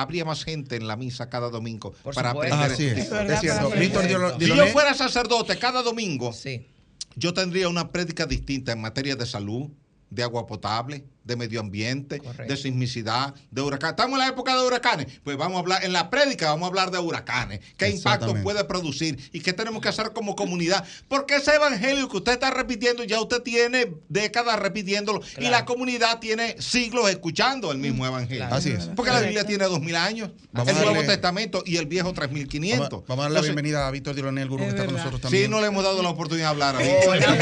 habría más gente en la misa cada domingo Por para supuesto. aprender. Así es. Es verdad, Es cierto. para Víctor aprender. Dilo- Si yo fuera sacerdote cada domingo, Sí. yo tendría una prédica distinta en materia de salud, de agua potable, de medio ambiente, Correcto. de sismicidad, de huracanes. Estamos en la época de huracanes. Pues vamos a hablar, en la prédica vamos a hablar de huracanes. ¿Qué impacto puede producir? ¿Y qué tenemos que hacer como comunidad? Porque ese evangelio que usted está repitiendo, ya usted tiene décadas repitiéndolo. Y la comunidad tiene siglos escuchando el mismo evangelio. Claro. Así es. Porque la Biblia tiene dos mil años. Vamos el Nuevo Testamento y el Viejo 3500. Vamos, vamos a darle la Entonces, bienvenida a Víctor Diloné, el gurú que Es está con nosotros también. Sí, no le hemos dado la oportunidad de hablar a Víctor. Víctor.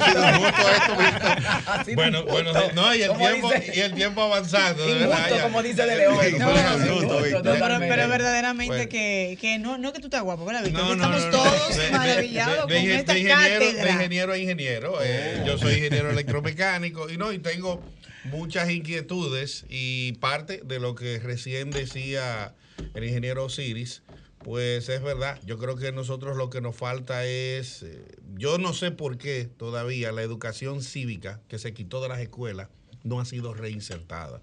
Ha sido injusto esto, Víctor. Así Bueno, de bueno, injusto. sí, no, y el, tiempo, dice- y el tiempo avanzando. Injusto, como dice De León. Pero, verdaderamente Bueno. que, que no, no que tú estás guapo, ¿verdad, Víctor? No, Que no, Estamos no, no. todos De- maravillados de- de- con de esta ingeniero, de ingeniero a ingeniero. eh, Yo soy ingeniero electromecánico y no, y tengo muchas inquietudes y parte de lo que recién decía el ingeniero Osiris, pues es verdad. Yo creo que nosotros lo que nos falta es, eh, yo no sé por qué todavía la educación cívica que se quitó de las escuelas no ha sido reinsertada.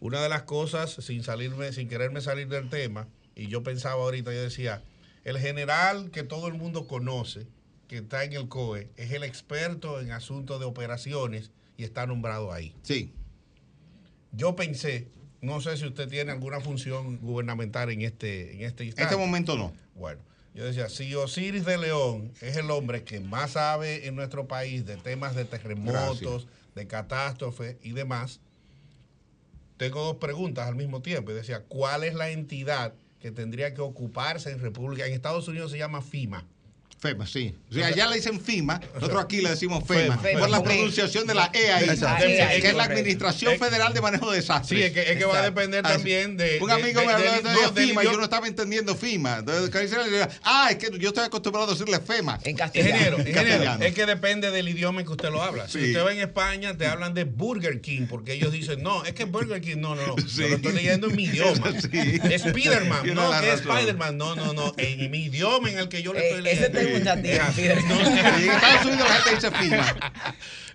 Una de las cosas, sin salirme, sin quererme salir del tema, y yo pensaba ahorita, yo decía, el general que todo el mundo conoce, que está en el COE, es el experto en asuntos de operaciones y está nombrado ahí. Sí. Yo pensé, no sé si usted tiene alguna función gubernamental en este, en este En instante. este momento no. Bueno, yo decía, si Osiris de León es el hombre que más sabe en nuestro país de temas de terremotos, Gracias. de catástrofes y demás, tengo dos preguntas al mismo tiempo. Y decía, ¿cuál es la entidad que tendría que ocuparse en República? En Estados Unidos se llama FIMA. FEMA, sí. O sea, allá le dicen FIMA, nosotros aquí le decimos FEMA, FEMA. por la pronunciación de la E ahí, Exacto. que Es la. Administración Federal de Manejo de Desastres. Sí, es que, es que va a depender también de. Un de- amigo de- me habló de, no, del FIMA y yo idioma- no estaba entendiendo FIMA. Entonces, que dice, le digo, ah, es que yo estoy acostumbrado a decirle FEMA. En Ingeniero, En ingeniero, castellano. es que depende del idioma en que usted lo habla. Si Sí. usted va en España, te hablan de Burger King, porque ellos dicen, no, es que Burger King, no, no, no. Sí. Yo lo estoy leyendo en mi idioma. Sí. Spiderman, no, que es. Spiderman, no, no, no. En mi idioma en el que yo le Eh, estoy leyendo. Estados Unidos la gente dice FIMA.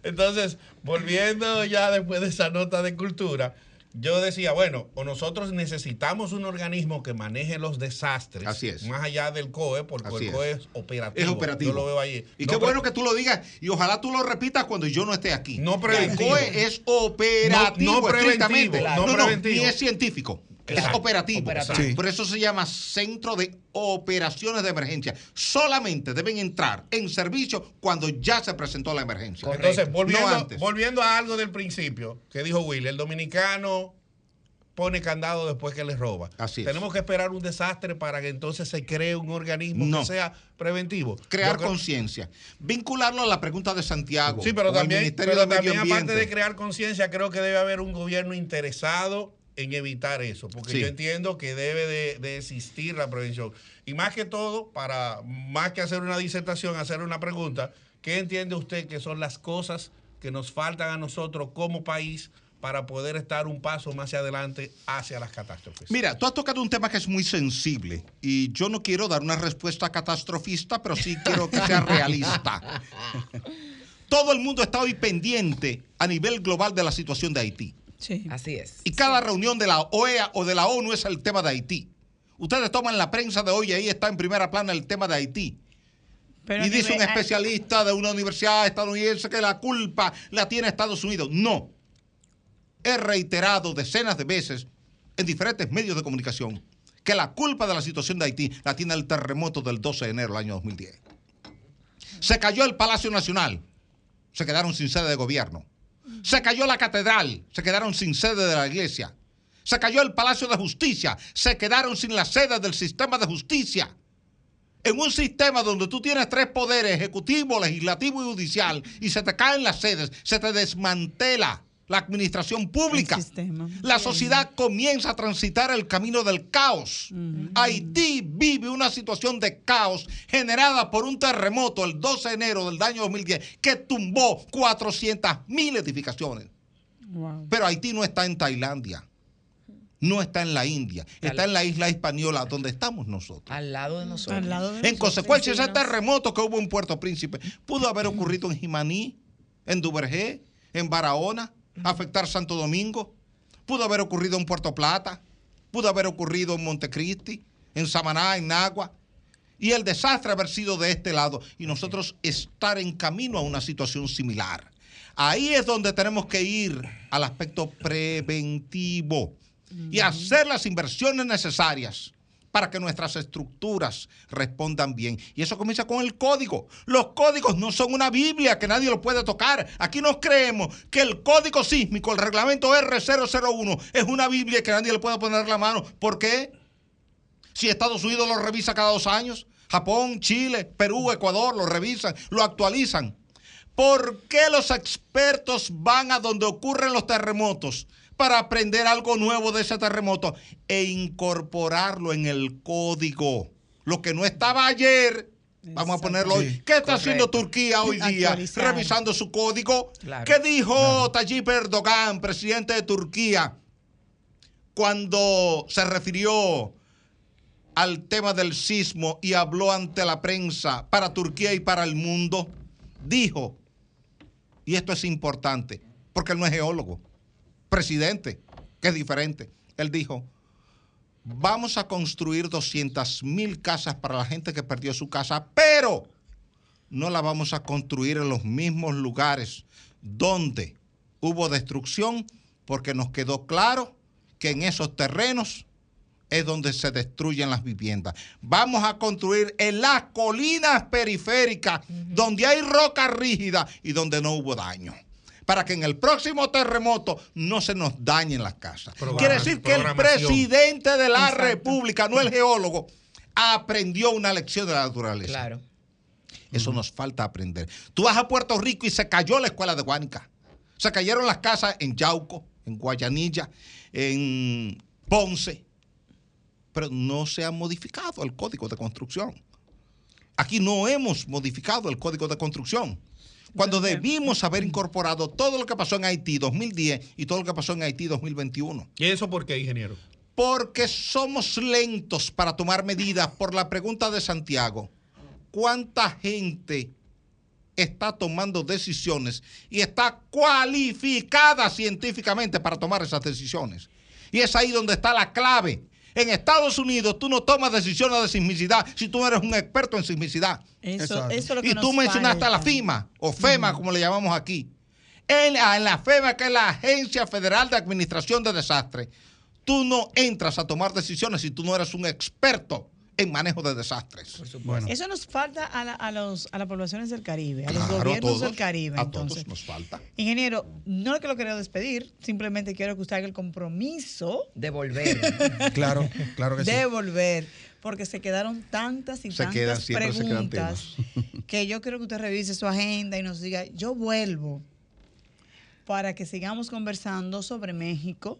Entonces, volviendo ya después de esa nota de cultura, yo decía, bueno, o nosotros necesitamos un organismo que maneje los desastres. Así es. Más allá del COE, porque Así el. COE es operativo. Es operativo. Yo lo veo ahí. Y No qué bueno que tú lo digas y ojalá tú lo repitas cuando yo no esté aquí. No el preventivo. COE es operativo, No- no preventivo, no no, preventivo. ni es científico. Exacto. Es operativo. Operativo. Sí. Por eso se llama Centro de Operaciones de Emergencia. Solamente deben entrar en servicio cuando ya se presentó la emergencia. Entonces, volviendo, No antes. volviendo a algo del principio que dijo Willy, el dominicano pone candado después que le roba. Así es. Tenemos que esperar un desastre para que entonces se cree un organismo No. que sea preventivo. Crear creo- conciencia. Vincularlo a la pregunta de Santiago. Sí, pero también, Ministerio pero también aparte de crear conciencia, creo que debe haber un gobierno interesado en evitar eso, porque Sí. yo entiendo que debe de, de existir la prevención. Y más que todo, para más que hacer una disertación, hacer una pregunta, ¿qué entiende usted que son las cosas que nos faltan a nosotros como país para poder estar un paso más hacia adelante hacia las catástrofes? Mira, tú has tocado un tema que es muy sensible y yo no quiero dar una respuesta catastrofista, pero sí quiero que sea realista. Todo el mundo está hoy pendiente a nivel global de la situación de Haití. Sí. Así es. Y cada reunión de la OEA o de la ONU es el tema de Haití. Ustedes toman la prensa de hoy y ahí está en primera plana el tema de Haití. Pero y dice un nivel- especialista de una universidad estadounidense que la culpa la tiene Estados Unidos. No. He reiterado decenas de veces en diferentes medios de comunicación que la culpa de la situación de Haití la tiene el terremoto del 12 de enero del año 2010. Se cayó el Palacio Nacional, se quedaron sin sede de gobierno. Se cayó la catedral, se quedaron sin sede de la iglesia. Se cayó el Palacio de Justicia, se quedaron sin la sede del sistema de justicia. En un sistema donde tú tienes tres poderes, ejecutivo, legislativo y judicial, y se te caen las sedes, se te desmantela la administración pública. El sistema. La sociedad comienza a transitar el camino del caos. Haití vive una situación de caos generada por un terremoto el 12 de enero del año 2010 que tumbó 400 mil edificaciones. Wow. Pero Haití no está en Tailandia, no está en la India, está en la isla española donde estamos nosotros. Al lado de nosotros. Al lado de En nosotros. consecuencia, ese terremoto que hubo en Puerto Príncipe pudo haber ocurrido en Jimaní, en Duvergé, en Barahona, afectar Santo Domingo, pudo haber ocurrido en Puerto Plata, pudo haber ocurrido en Montecristi, en Samaná, en Nagua, y el desastre haber sido de este lado. Y nosotros estar en camino a una situación similar. Ahí es donde tenemos que ir al aspecto preventivo y hacer las inversiones necesarias para que nuestras estructuras respondan bien. Y eso comienza con el código. Los códigos no son una Biblia que nadie lo puede tocar. Aquí nos creemos que el código sísmico, el reglamento R001, es una Biblia que nadie le puede poner la mano. ¿Por qué? Si Estados Unidos lo revisa cada dos años, Japón, Chile, Perú, Ecuador lo revisan, lo actualizan. ¿Por qué los expertos van a donde ocurren los terremotos para aprender algo nuevo de ese terremoto e incorporarlo en el código? Lo que no estaba ayer, vamos a ponerlo hoy. ¿Qué está haciendo Turquía hoy día? Revisando su código. Claro. ¿Qué dijo Tayyip Erdogan, presidente de Turquía, cuando se refirió al tema del sismo y habló ante la prensa para Turquía y para el mundo, dijo, y esto es importante, porque él no es geólogo, presidente, que es diferente, él dijo, vamos a construir 200 mil casas para la gente que perdió su casa, pero no la vamos a construir en los mismos lugares donde hubo destrucción, porque nos quedó claro que en esos terrenos es donde se destruyen las viviendas. Vamos a construir en las colinas periféricas, donde hay roca rígida y donde no hubo daño. Para que en el próximo terremoto no se nos dañen las casas. Quiere decir que el presidente de la Exacto. República, no el geólogo, aprendió una lección de la naturaleza. Claro. Eso nos falta aprender. Tú vas a Puerto Rico y se cayó la escuela de Guánica. Se cayeron las casas en Yauco, en Guayanilla, en Ponce. Pero no se ha modificado el código de construcción. Aquí no hemos modificado el código de construcción. Cuando debimos haber incorporado todo lo que pasó en Haití 2010 y todo lo que pasó en Haití 2021. ¿Y eso por qué, ingeniero? Porque somos lentos para tomar medidas por la pregunta de Santiago. ¿Cuánta gente está tomando decisiones y está cualificada científicamente para tomar esas decisiones? Y es ahí donde está la clave. En Estados Unidos tú no tomas decisiones de sismicidad si tú no eres un experto en sismicidad. Eso, eso es lo que Y tú nos mencionaste a la. FIMA, o FEMA, como le llamamos aquí. En la, en la FEMA, que es la Agencia Federal de Administración de Desastres, tú no entras a tomar decisiones si tú no eres un experto en manejo de desastres. Bueno, Eso nos falta a, la- a los, a las poblaciones del Caribe, a los a gobiernos todos, del Caribe. a entonces. todos nos falta. Ingeniero, no es que lo quiero despedir, simplemente quiero que usted haga el compromiso De volver. claro, claro que sí. de volver, porque se quedaron tantas y Se tantas quedan, siempre se quedan preguntas que yo quiero que usted revise su agenda y nos diga, yo vuelvo para que sigamos conversando sobre México,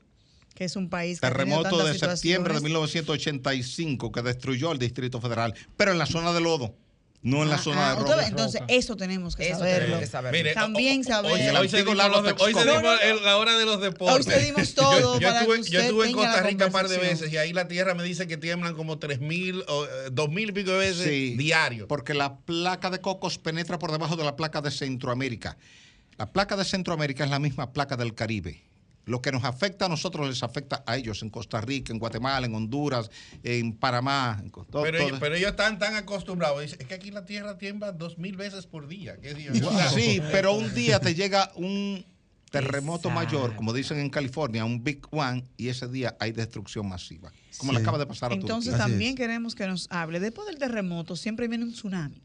que es un país que Terremoto de septiembre de situaciones. 1985 que destruyó el Distrito Federal, pero en la zona de lodo, no en la Ah, zona ah, de roca. entonces, eso tenemos que Eso saberlo. tenemos que saberlo. Mire, También Hoy, saber. hoy se dimos, lago los de- hoy se Texcoco. dimos el- la hora de los deportes. Hoy se dimos todo Yo, yo para estuve, que yo estuve en Costa Rica un par de veces y ahí la tierra me dice que tiemblan como 3.000 o eh, 2.000 y pico de veces Sí, diario. Porque la placa de cocos penetra por debajo de la placa de Centroamérica. La placa de Centroamérica es la misma placa del Caribe. Lo que nos afecta a nosotros les afecta a ellos en Costa Rica, en Guatemala, en Honduras, en Panamá. en todo- Pero, todo- ellos, pero ellos están tan acostumbrados. Dicen, es que aquí la tierra tiembla 2.000 veces por día. ¿Qué día? Sí, pero un día te llega un terremoto Exacto. mayor, como dicen en California, un Big One, y ese día hay destrucción masiva. Como le acaba de pasar a Entonces Turquía. También queremos que nos hable. Después del terremoto siempre viene un tsunami.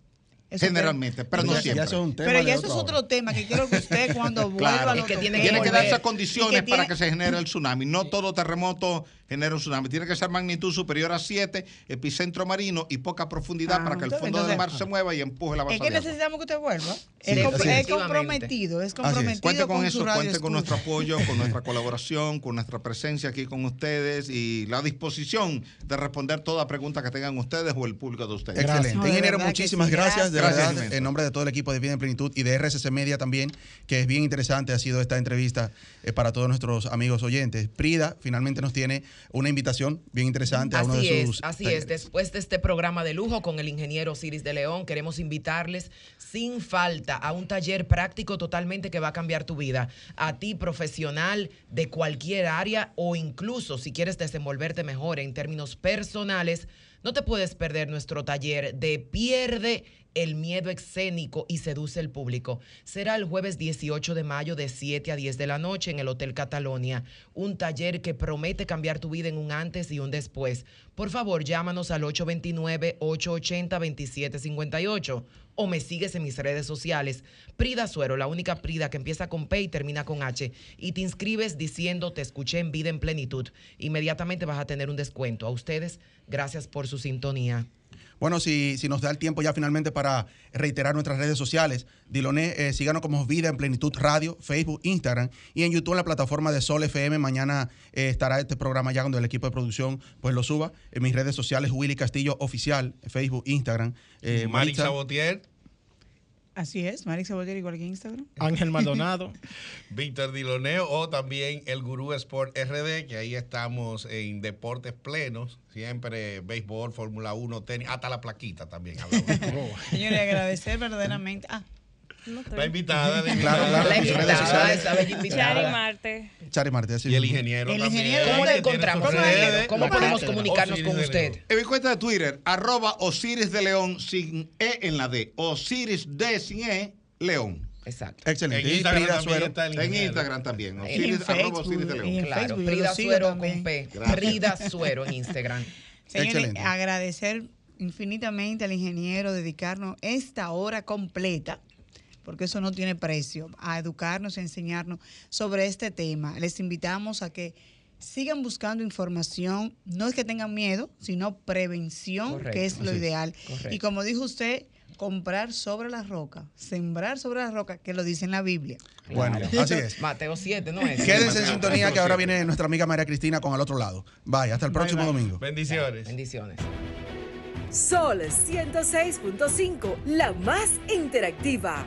Eso Generalmente, pero no ya, siempre. ya eso es un tema Pero ya eso es otro hora. tema que quiero que usted cuando vuelva Claro. lo que tiene que Tiene que darse condiciones para que se genere el tsunami. No todo terremoto genera un tsunami. Tiene que ser magnitud superior a 7, epicentro marino y poca profundidad Ah, para que el entonces- fondo del mar se mueva y empuje la Es base que necesitamos que usted vuelva. Sí, es, es comprometido, es es. comprometido Cuente con, con eso, cuente con nuestro apoyo, con nuestra colaboración, con nuestra presencia aquí con ustedes y la disposición de responder toda pregunta que tengan ustedes o el público de ustedes. Excelente. No, de Ingeniero, muchísimas sí, gracias. De gracias. verdad, en nombre de todo el equipo de Vida en Plenitud y de RCC Media también, que es bien interesante, ha sido esta entrevista eh, para todos nuestros amigos oyentes. Prida finalmente nos tiene una invitación bien interesante a uno Así de es, sus. así es. Después de este programa de lujo con el ingeniero Ciris de León, queremos invitarles sin falta a un taller práctico totalmente que va a cambiar tu vida. A ti, profesional de cualquier área o incluso si quieres desenvolverte mejor en términos personales, no te puedes perder nuestro taller de Pierde el miedo escénico y seduce el público. Será el jueves 18 de mayo de 7 a 10 de la noche en el Hotel Catalonia, un taller que promete cambiar tu vida en un antes y un después. Por favor, llámanos al 829-880-2758 o me sigues en mis redes sociales. Prida Suero, la única Prida que empieza con P y termina con H. Y te inscribes diciendo te escuché en vida en plenitud. Inmediatamente vas a tener un descuento. A ustedes, gracias por su sintonía. Bueno, si, si nos da el tiempo ya finalmente para reiterar nuestras redes sociales, Diloné, eh, síganos como Vida en Plenitud Radio, Facebook, Instagram y en YouTube en la plataforma de Sol FM. Mañana eh, estará este programa ya cuando el equipo de producción pues lo suba. En mis redes sociales, Willy Castillo Oficial, Facebook, Instagram. Eh, Marix Sabotier, Así es, Marix Sabotier igual que Instagram. Ángel Maldonado. Víctor Diloneo o también el Gurú Sport RD, que ahí estamos en deportes plenos, siempre béisbol, Fórmula 1, tenis, hasta la plaquita también. Señores, agradecer verdaderamente. Ah, No. La invitada, la Claro, invitada. claro. La invitada, sociales. esa bella Chari invitada. Marte. Chari Martí, así Y el ingeniero El también. ingeniero, ¿Cómo tiene encontramos? ¿Cómo, redes. ¿Cómo La podemos comunicarnos Osiris con de usted? En mi cuenta de Twitter, arroba Osiris de León sin E en la D. Osiris D sin E, León. Exacto. Excelente. En Y Instagram también Suero. está el En. Instagram también. En Osiris, arroba Osiris de León. Claro, lo sigo Suero también. con P. Gracias. Suero en Instagram. Señores, Excelente. agradecer infinitamente al ingeniero dedicarnos esta hora completa porque eso no tiene precio, a educarnos, a enseñarnos sobre este tema. Les invitamos a que sigan buscando información, no es que tengan miedo, sino prevención, Correcto. que es lo ideal. Correcto. Y como dijo usted, comprar sobre la roca, sembrar sobre la roca, que lo dice en la Biblia. Bueno, así es. Mateo 7, ¿no es? Quédense en sintonía que ahora viene nuestra amiga María Cristina con el otro lado. Bye, hasta el próximo domingo. Bendiciones. Bendiciones. Sol 106.5, la más interactiva.